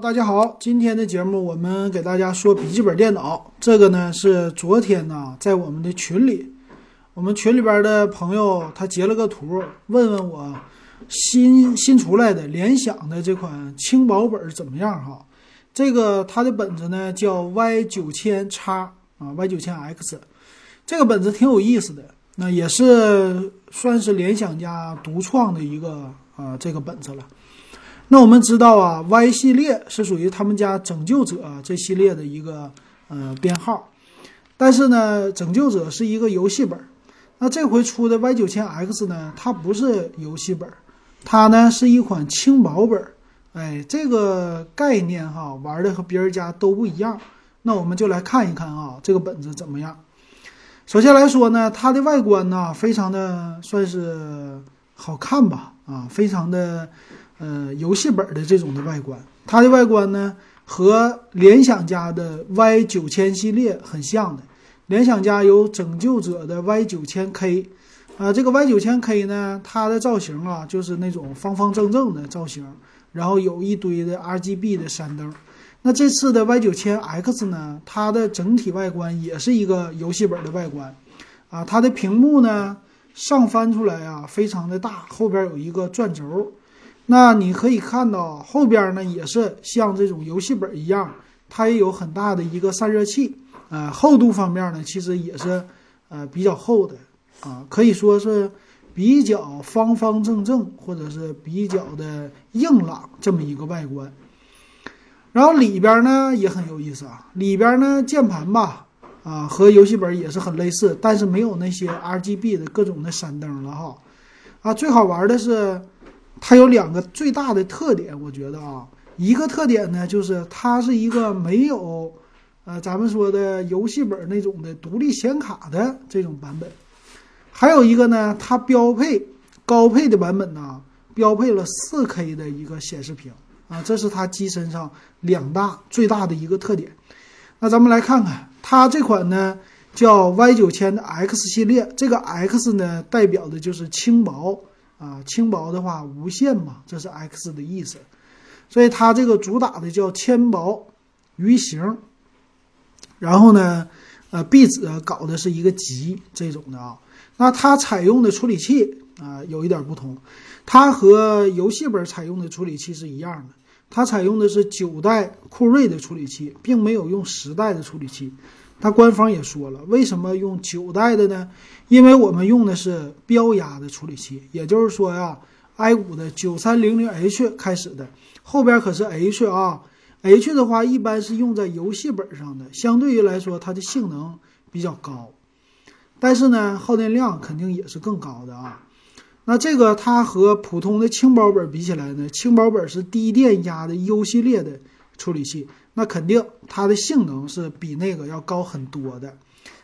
大家好，今天的节目我们给大家说笔记本电脑。这个呢是昨天呢在我们的群里，我们群里边的朋友他截了个图，问问我新新出来的联想的这款轻薄本怎么样哈？这个它的本子呢叫 Y 九千叉啊，Y 九千 X，这个本子挺有意思的，那也是算是联想家独创的一个啊这个本子了。那我们知道啊，Y 系列是属于他们家拯救者这系列的一个呃编号，但是呢，拯救者是一个游戏本，那这回出的 Y 九千 X 呢，它不是游戏本，它呢是一款轻薄本，哎，这个概念哈，玩的和别人家都不一样。那我们就来看一看啊，这个本子怎么样？首先来说呢，它的外观呢，非常的算是好看吧，啊，非常的。呃，游戏本的这种的外观，它的外观呢和联想家的 Y 九千系列很像的。联想家有拯救者的 Y 九千 K，啊，这个 Y 九千 K 呢，它的造型啊就是那种方方正正的造型，然后有一堆的 RGB 的闪灯。那这次的 Y 九千 X 呢，它的整体外观也是一个游戏本的外观，啊，它的屏幕呢上翻出来啊非常的大，后边有一个转轴。那你可以看到后边呢，也是像这种游戏本一样，它也有很大的一个散热器，呃，厚度方面呢，其实也是呃比较厚的，啊，可以说是比较方方正正，或者是比较的硬朗这么一个外观。然后里边呢也很有意思啊，里边呢键盘吧，啊和游戏本也是很类似，但是没有那些 RGB 的各种的闪灯了哈，啊，最好玩的是。它有两个最大的特点，我觉得啊，一个特点呢，就是它是一个没有，呃，咱们说的游戏本那种的独立显卡的这种版本，还有一个呢，它标配高配的版本呢，标配了 4K 的一个显示屏啊，这是它机身上两大最大的一个特点。那咱们来看看它这款呢，叫 Y 九千的 X 系列，这个 X 呢，代表的就是轻薄。啊，轻薄的话无限嘛，这是 X 的意思，所以它这个主打的叫纤薄鱼形，然后呢，呃，壁纸搞的是一个极这种的啊。那它采用的处理器啊有一点不同，它和游戏本采用的处理器是一样的，它采用的是九代酷睿的处理器，并没有用十代的处理器。它官方也说了，为什么用九代的呢？因为我们用的是标压的处理器，也就是说呀，i 五的九三零零 H 开始的，后边可是 H 啊，H 的话一般是用在游戏本上的，相对于来说它的性能比较高，但是呢，耗电量肯定也是更高的啊。那这个它和普通的轻薄本比起来呢，轻薄本是低电压的 U 系列的处理器。那肯定它的性能是比那个要高很多的，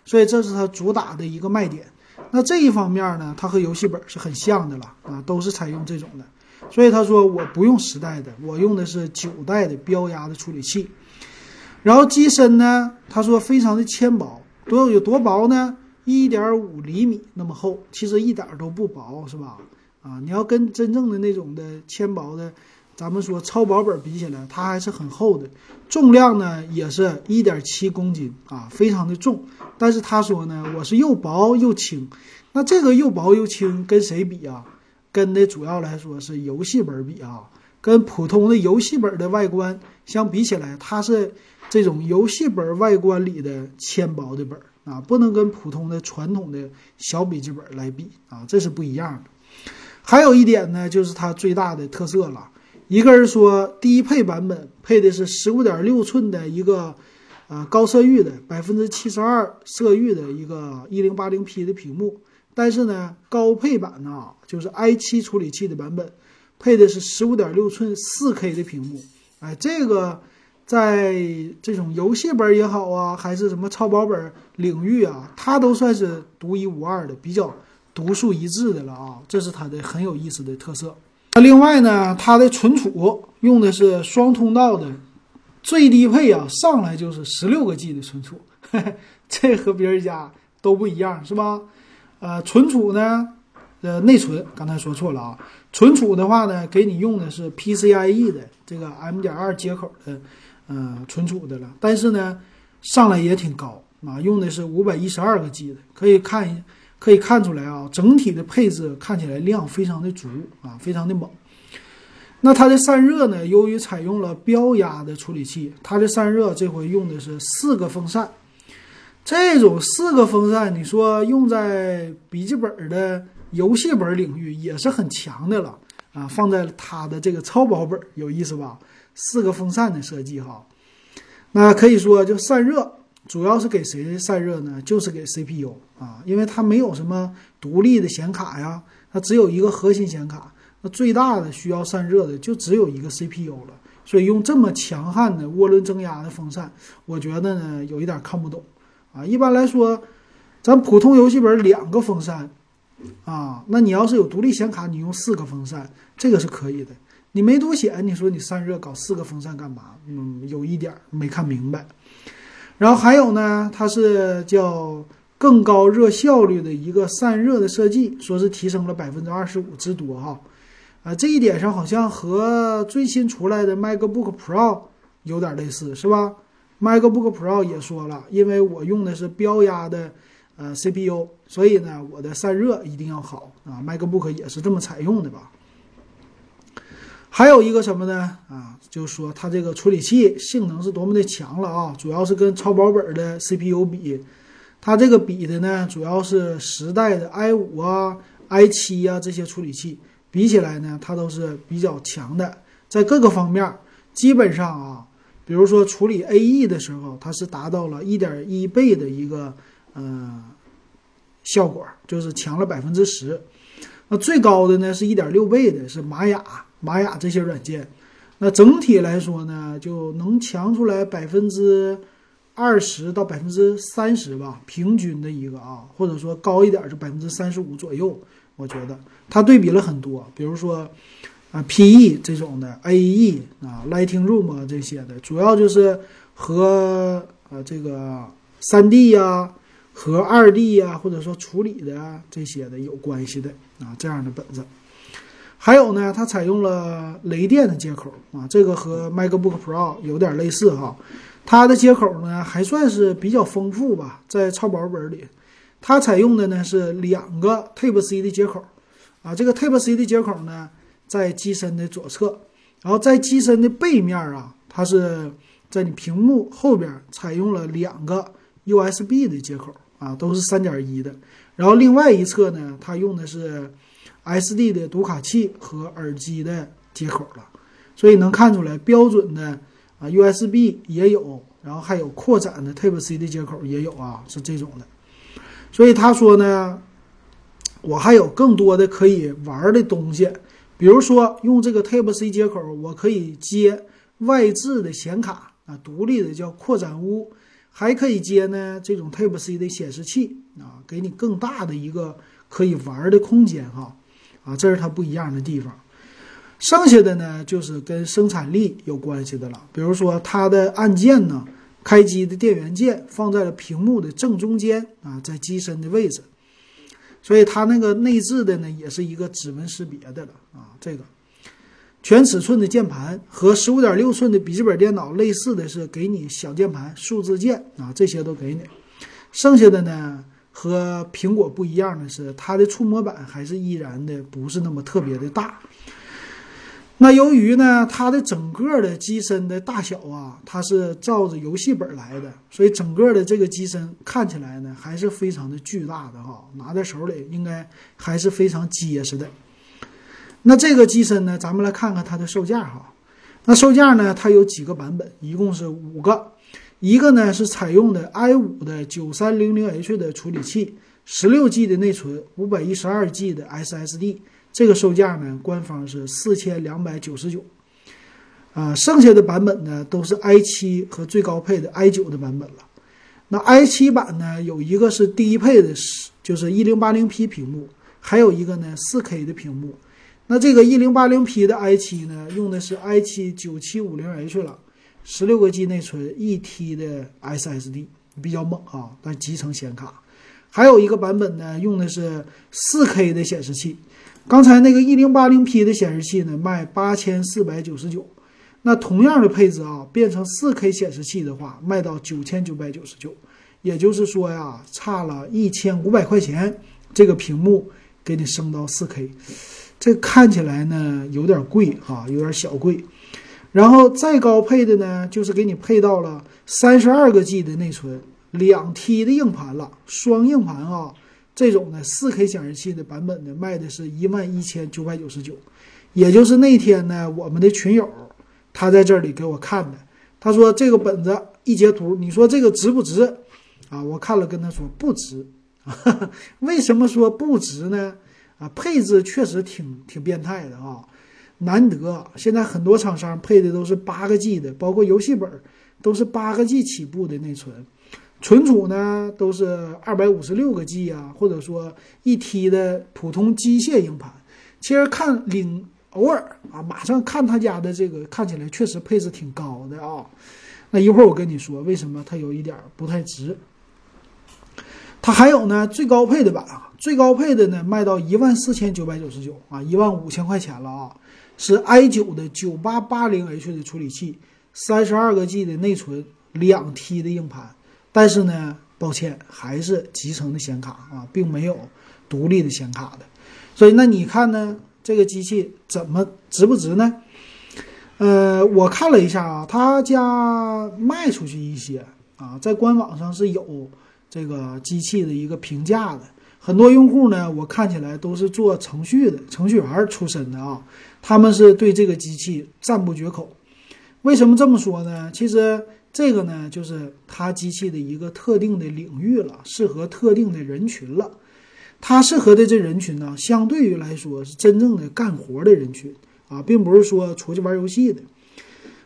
所以这是它主打的一个卖点。那这一方面呢，它和游戏本是很像的了啊，都是采用这种的。所以他说我不用十代的，我用的是九代的标压的处理器。然后机身呢，他说非常的纤薄，多有多薄呢？一点五厘米那么厚，其实一点都不薄，是吧？啊，你要跟真正的那种的纤薄的。咱们说超薄本比起来，它还是很厚的，重量呢也是一点七公斤啊，非常的重。但是他说呢，我是又薄又轻。那这个又薄又轻跟谁比啊？跟的主要来说是游戏本比啊，跟普通的游戏本的外观相比起来，它是这种游戏本外观里的纤薄的本啊，不能跟普通的传统的小笔记本来比啊，这是不一样的。还有一点呢，就是它最大的特色了。一个人说，低配版本配的是十五点六寸的一个，呃，高色域的百分之七十二色域的一个一零八零 P 的屏幕，但是呢，高配版呢，就是 i 七处理器的版本，配的是十五点六寸四 K 的屏幕。哎，这个在这种游戏本也好啊，还是什么超薄本领域啊，它都算是独一无二的，比较独树一帜的了啊，这是它的很有意思的特色。那另外呢，它的存储用的是双通道的，最低配啊，上来就是十六个 G 的存储，这和别人家都不一样，是吧？呃，存储呢，呃，内存刚才说错了啊，存储的话呢，给你用的是 PCIe 的这个 M.2 接口的，呃，存储的了。但是呢，上来也挺高啊，用的是五百一十二个 G 的，可以看一可以看出来啊，整体的配置看起来量非常的足啊，非常的猛。那它的散热呢，由于采用了标压的处理器，它的散热这回用的是四个风扇。这种四个风扇，你说用在笔记本的。游戏本领域也是很强的了啊，放在它的这个超薄本有意思吧？四个风扇的设计哈，那可以说就散热，主要是给谁散热呢？就是给 CPU 啊，因为它没有什么独立的显卡呀，它只有一个核心显卡，那最大的需要散热的就只有一个 CPU 了，所以用这么强悍的涡轮增压的风扇，我觉得呢有一点看不懂啊。一般来说，咱普通游戏本两个风扇。啊，那你要是有独立显卡，你用四个风扇，这个是可以的。你没独显，你说你散热搞四个风扇干嘛？嗯，有一点没看明白。然后还有呢，它是叫更高热效率的一个散热的设计，说是提升了百分之二十五之多哈。啊，这一点上好像和最新出来的 MacBook Pro 有点类似，是吧？MacBook Pro 也说了，因为我用的是标压的。呃，CPU，所以呢，我的散热一定要好啊。MacBook 也是这么采用的吧？还有一个什么呢？啊，就是说它这个处理器性能是多么的强了啊！主要是跟超薄本的 CPU 比，它这个比的呢，主要是时代的 i 五啊、i 七啊这些处理器比起来呢，它都是比较强的，在各个方面基本上啊，比如说处理 AE 的时候，它是达到了一点一倍的一个。嗯，效果就是强了百分之十。那最高的呢是一点六倍的，是玛雅、玛雅这些软件。那整体来说呢，就能强出来百分之二十到百分之三十吧，平均的一个啊，或者说高一点就百分之三十五左右。我觉得它对比了很多，比如说啊 PE 这种的，AE 啊，Lighting Room 这些的，主要就是和呃这个三 D 呀。和二 D 呀，或者说处理的这些的有关系的啊，这样的本子，还有呢，它采用了雷电的接口啊，这个和 MacBook Pro 有点类似哈，它的接口呢还算是比较丰富吧，在超薄本里，它采用的呢是两个 Type C 的接口啊，这个 Type C 的接口呢在机身的左侧，然后在机身的背面啊，它是在你屏幕后边采用了两个 USB 的接口。啊，都是三点一的，然后另外一侧呢，它用的是 SD 的读卡器和耳机的接口了，所以能看出来标准的啊 USB 也有，然后还有扩展的 Type C 的接口也有啊，是这种的。所以他说呢，我还有更多的可以玩的东西，比如说用这个 Type C 接口，我可以接外置的显卡啊，独立的叫扩展坞。还可以接呢，这种 Type C 的显示器啊，给你更大的一个可以玩的空间哈，啊，这是它不一样的地方。剩下的呢，就是跟生产力有关系的了。比如说它的按键呢，开机的电源键放在了屏幕的正中间啊，在机身的位置，所以它那个内置的呢，也是一个指纹识别的了啊，这个。全尺寸的键盘和十五点六寸的笔记本电脑类似的是，给你小键盘、数字键啊，这些都给你。剩下的呢，和苹果不一样的是，它的触摸板还是依然的不是那么特别的大。那由于呢，它的整个的机身的大小啊，它是照着游戏本来的，所以整个的这个机身看起来呢，还是非常的巨大的哈，拿在手里应该还是非常结实的。那这个机身呢，咱们来看看它的售价哈。那售价呢，它有几个版本，一共是五个。一个呢是采用的 i 五的九三零零 H 的处理器，十六 G 的内存，五百一十二 G 的 SSD。这个售价呢，官方是四千两百九十九。啊，剩下的版本呢都是 i 七和最高配的 i 九的版本了。那 i 七版呢，有一个是低配的，就是一零八零 P 屏幕，还有一个呢四 K 的屏幕。那这个一零八零 P 的 i 七呢，用的是 i 七九七五零 H 了，十六个 G 内存，一 T 的 SSD 比较猛啊，但集成显卡。还有一个版本呢，用的是四 K 的显示器。刚才那个一零八零 P 的显示器呢，卖八千四百九十九。那同样的配置啊，变成四 K 显示器的话，卖到九千九百九十九。也就是说呀，差了一千五百块钱，这个屏幕给你升到四 K。这看起来呢有点贵哈，有点小贵。然后再高配的呢，就是给你配到了三十二个 G 的内存。两 T 的硬盘了，双硬盘啊，这种的四 K 显示器的版本呢，卖的是一万一千九百九十九，也就是那天呢，我们的群友他在这里给我看的，他说这个本子一截图，你说这个值不值啊？我看了跟他说不值，为什么说不值呢？啊，配置确实挺挺变态的啊，难得现在很多厂商配的都是八个 G 的，包括游戏本都是八个 G 起步的内存。存储呢都是二百五十六个 G 啊，或者说一 T 的普通机械硬盘。其实看领偶尔啊，马上看他家的这个，看起来确实配置挺高的啊。那一会儿我跟你说为什么它有一点不太值。它还有呢最高配的版啊，最高配的呢卖到一万四千九百九十九啊，一万五千块钱了啊，是 i 九的九八八零 H 的处理器，三十二个 G 的内存，两 T 的硬盘。但是呢，抱歉，还是集成的显卡啊，并没有独立的显卡的。所以那你看呢，这个机器怎么值不值呢？呃，我看了一下啊，他家卖出去一些啊，在官网上是有这个机器的一个评价的。很多用户呢，我看起来都是做程序的程序员出身的啊，他们是对这个机器赞不绝口。为什么这么说呢？其实。这个呢，就是它机器的一个特定的领域了，适合特定的人群了。它适合的这人群呢，相对于来说是真正的干活的人群啊，并不是说出去玩游戏的。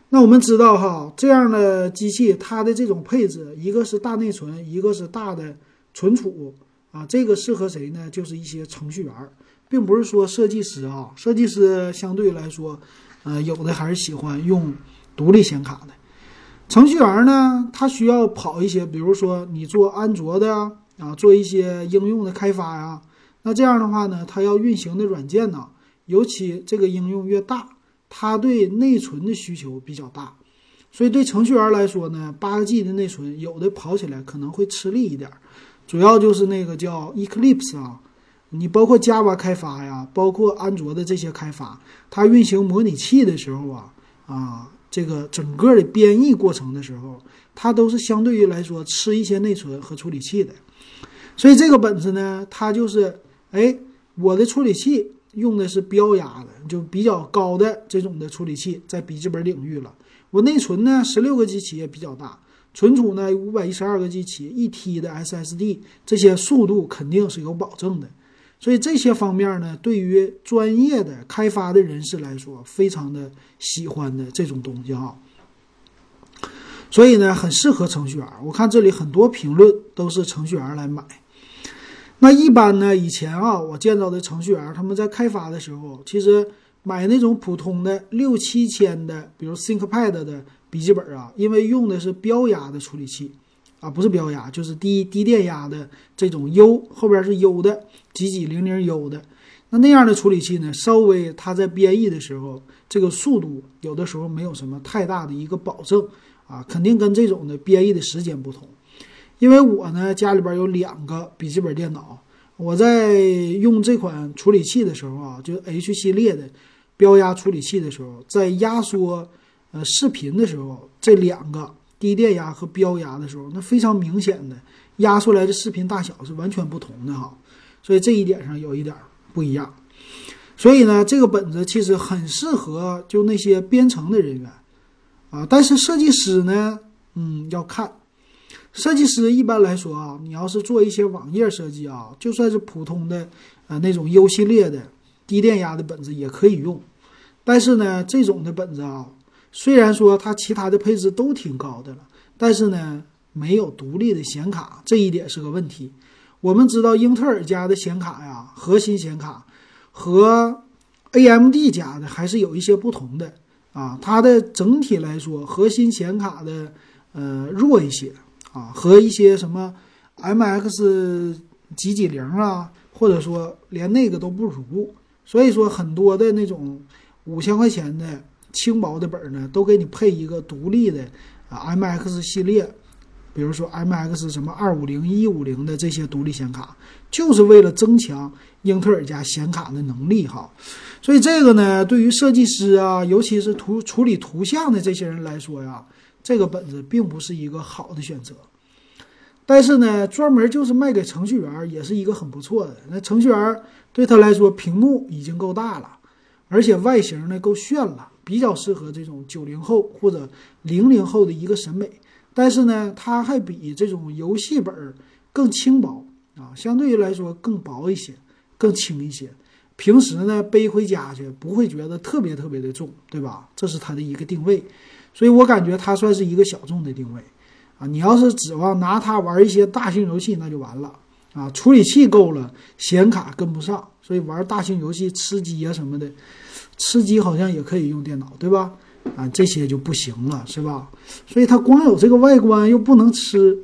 那我们知道哈，这样的机器它的这种配置，一个是大内存，一个是大的存储啊，这个适合谁呢？就是一些程序员，并不是说设计师啊。设计师相对来说，呃，有的还是喜欢用独立显卡的。程序员呢，他需要跑一些，比如说你做安卓的啊，做一些应用的开发呀。那这样的话呢，他要运行的软件呢，尤其这个应用越大，他对内存的需求比较大。所以对程序员来说呢，八个 G 的内存有的跑起来可能会吃力一点。主要就是那个叫 Eclipse 啊，你包括 Java 开发呀，包括安卓的这些开发，它运行模拟器的时候啊，啊。这个整个的编译过程的时候，它都是相对于来说吃一些内存和处理器的，所以这个本子呢，它就是，哎，我的处理器用的是标压的，就比较高的这种的处理器，在笔记本领域了。我内存呢，十六个 G 起也比较大，存储呢，五百一十二个 G 起，一 T 的 SSD，这些速度肯定是有保证的。所以这些方面呢，对于专业的开发的人士来说，非常的喜欢的这种东西啊。所以呢，很适合程序员。我看这里很多评论都是程序员来买。那一般呢，以前啊，我见到的程序员他们在开发的时候，其实买那种普通的六七千的，比如 ThinkPad 的笔记本啊，因为用的是标压的处理器。啊，不是标压，就是低低电压的这种 U 后边是 U 的几几零零 U 的，那那样的处理器呢，稍微它在编译的时候，这个速度有的时候没有什么太大的一个保证啊，肯定跟这种的编译的时间不同。因为我呢家里边有两个笔记本电脑，我在用这款处理器的时候啊，就 H 系列的标压处理器的时候，在压缩呃视频的时候，这两个。低电压和标压的时候，那非常明显的压出来的视频大小是完全不同的哈，所以这一点上有一点不一样。所以呢，这个本子其实很适合就那些编程的人员啊，但是设计师呢，嗯，要看。设计师一般来说啊，你要是做一些网页设计啊，就算是普通的呃那种 U 系列的低电压的本子也可以用，但是呢，这种的本子啊。虽然说它其他的配置都挺高的了，但是呢，没有独立的显卡，这一点是个问题。我们知道英特尔家的显卡呀，核心显卡和 AMD 家的还是有一些不同的啊。它的整体来说，核心显卡的呃弱一些啊，和一些什么 MX 几几零啊，或者说连那个都不如。所以说，很多的那种五千块钱的轻薄的本儿呢，都给你配一个独立的啊 MX 系列，比如说 MX 什么二五零、一五零的这些独立显卡，就是为了增强英特尔家显卡的能力哈。所以这个呢，对于设计师啊，尤其是图处理图像的这些人来说呀，这个本子并不是一个好的选择。但是呢，专门就是卖给程序员，也是一个很不错的。那程序员。对他来说，屏幕已经够大了，而且外形呢够炫了，比较适合这种九零后或者零零后的一个审美。但是呢，它还比这种游戏本儿更轻薄啊，相对于来说更薄一些，更轻一些。平时呢背回家去不会觉得特别特别的重，对吧？这是它的一个定位，所以我感觉它算是一个小众的定位啊。你要是指望拿它玩一些大型游戏，那就完了。啊，处理器够了，显卡跟不上，所以玩大型游戏吃鸡啊什么的，吃鸡好像也可以用电脑，对吧？啊，这些就不行了，是吧？所以它光有这个外观又不能吃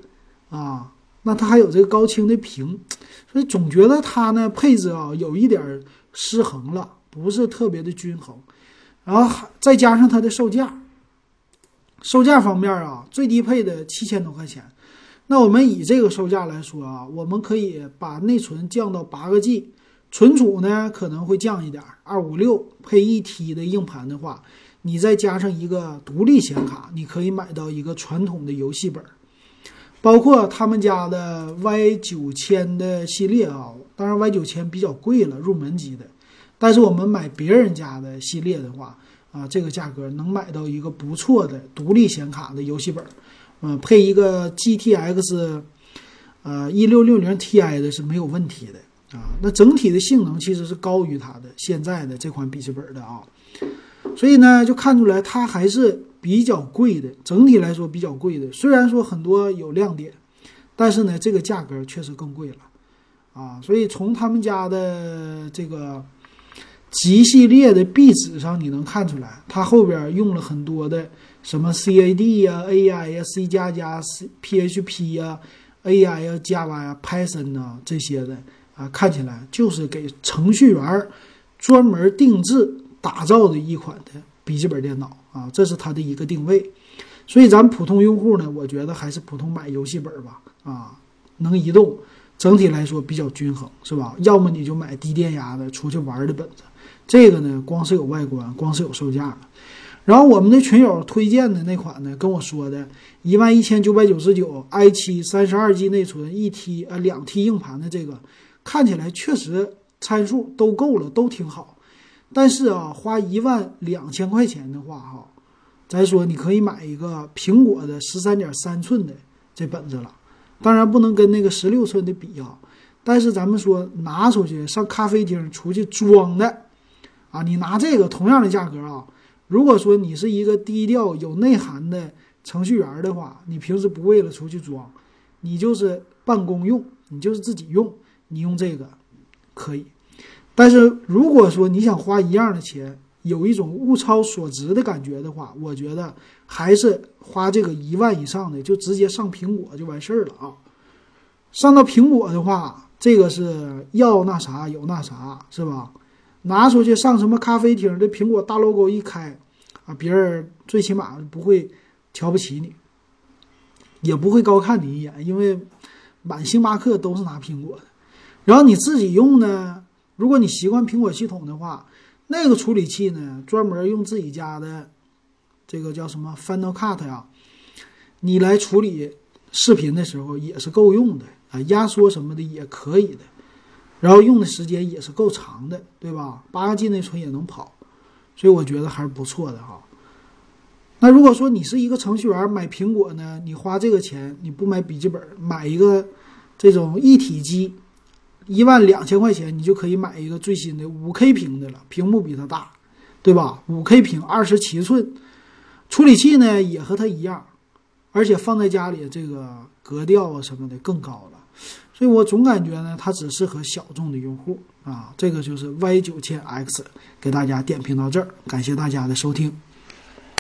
啊，那它还有这个高清的屏，所以总觉得它呢配置啊有一点失衡了，不是特别的均衡。然后还再加上它的售价，售价方面啊，最低配的七千多块钱。那我们以这个售价来说啊，我们可以把内存降到八个 G，存储呢可能会降一点，二五六配一 T 的硬盘的话，你再加上一个独立显卡，你可以买到一个传统的游戏本，包括他们家的 Y 九千的系列啊，当然 Y 九千比较贵了，入门级的，但是我们买别人家的系列的话啊，这个价格能买到一个不错的独立显卡的游戏本。嗯，配一个 GTX，呃，一六六零 Ti 的是没有问题的。啊。那整体的性能其实是高于它的现在的这款笔记本的啊。所以呢，就看出来它还是比较贵的，整体来说比较贵的。虽然说很多有亮点，但是呢，这个价格确实更贵了啊。所以从他们家的这个极系列的壁纸上，你能看出来，它后边用了很多的。什么 CAD 呀、AI 呀、C 加加、PHP 呀、AI 呀、Java 呀、Python 呐这些的啊，看起来就是给程序员专门定制打造的一款的笔记本电脑啊，这是它的一个定位。所以咱普通用户呢，我觉得还是普通买游戏本吧啊，能移动，整体来说比较均衡，是吧？要么你就买低电压的出去玩的本子，这个呢，光是有外观，光是有售价。然后我们的群友推荐的那款呢，跟我说的，一万一千九百九十九，i 七三十二 G 内存，一 T 呃两 T 硬盘的这个，看起来确实参数都够了，都挺好。但是啊，花一万两千块钱的话，哈，咱说你可以买一个苹果的十三点三寸的这本子了，当然不能跟那个十六寸的比啊。但是咱们说拿出去上咖啡厅出去装的，啊，你拿这个同样的价格啊。如果说你是一个低调有内涵的程序员的话，你平时不为了出去装，你就是办公用，你就是自己用，你用这个可以。但是如果说你想花一样的钱，有一种物超所值的感觉的话，我觉得还是花这个一万以上的，就直接上苹果就完事儿了啊。上到苹果的话，这个是要那啥有那啥，是吧？拿出去上什么咖啡厅，这苹果大 logo 一开，啊，别人最起码不会瞧不起你，也不会高看你一眼，因为满星巴克都是拿苹果的。然后你自己用呢，如果你习惯苹果系统的话，那个处理器呢，专门用自己家的这个叫什么 Final Cut 呀，你来处理视频的时候也是够用的啊，压缩什么的也可以的。然后用的时间也是够长的，对吧？八个 G 内存也能跑，所以我觉得还是不错的哈。那如果说你是一个程序员买苹果呢，你花这个钱你不买笔记本，买一个这种一体机，一万两千块钱你就可以买一个最新的五 K 屏的了，屏幕比它大，对吧？五 K 屏，二十七寸，处理器呢也和它一样，而且放在家里这个格调啊什么的更高了。所以我总感觉呢，它只适合小众的用户啊。这个就是 Y 九千 X，给大家点评到这儿，感谢大家的收听。